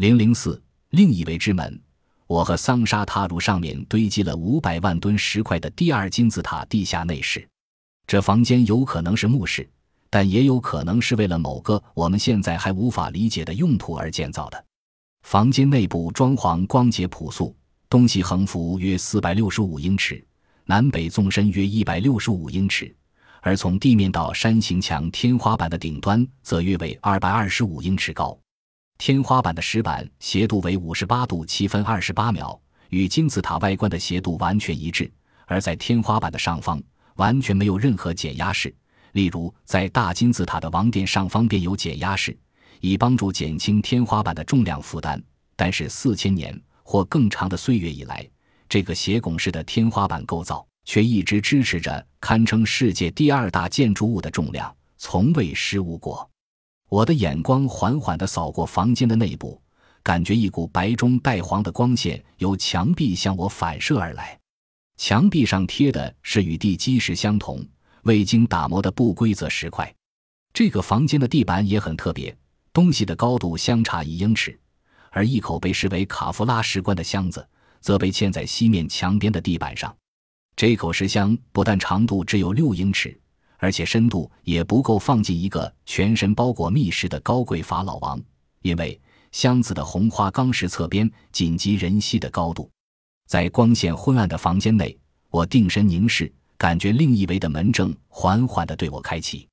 零零四，另一位之门。我和桑莎踏入上面堆积了五百万吨石块的第二金字塔地下内室。这房间有可能是墓室，但也有可能是为了某个我们现在还无法理解的用途而建造的。房间内部装潢光洁朴素，东西横幅约四百六十五英尺，南北纵深约一百六十五英尺，而从地面到山形墙天花板的顶端则约为二百二十五英尺高。天花板的石板斜度为五十八度七分二十八秒，与金字塔外观的斜度完全一致。而在天花板的上方，完全没有任何减压式。例如，在大金字塔的王殿上方便有减压式，以帮助减轻天花板的重量负担。但是四千年或更长的岁月以来，这个斜拱式的天花板构造却一直支持着堪称世界第二大建筑物的重量，从未失误过。我的眼光缓缓地扫过房间的内部，感觉一股白中带黄的光线由墙壁向我反射而来。墙壁上贴的是与地基石相同、未经打磨的不规则石块。这个房间的地板也很特别，东西的高度相差一英尺，而一口被视为卡夫拉石棺的箱子则被嵌在西面墙边的地板上。这口石箱不但长度只有六英尺。而且深度也不够放进一个全身包裹密实的高贵法老王，因为箱子的红花岗石侧边紧急人膝的高度。在光线昏暗的房间内，我定神凝视，感觉另一围的门正缓缓地对我开启。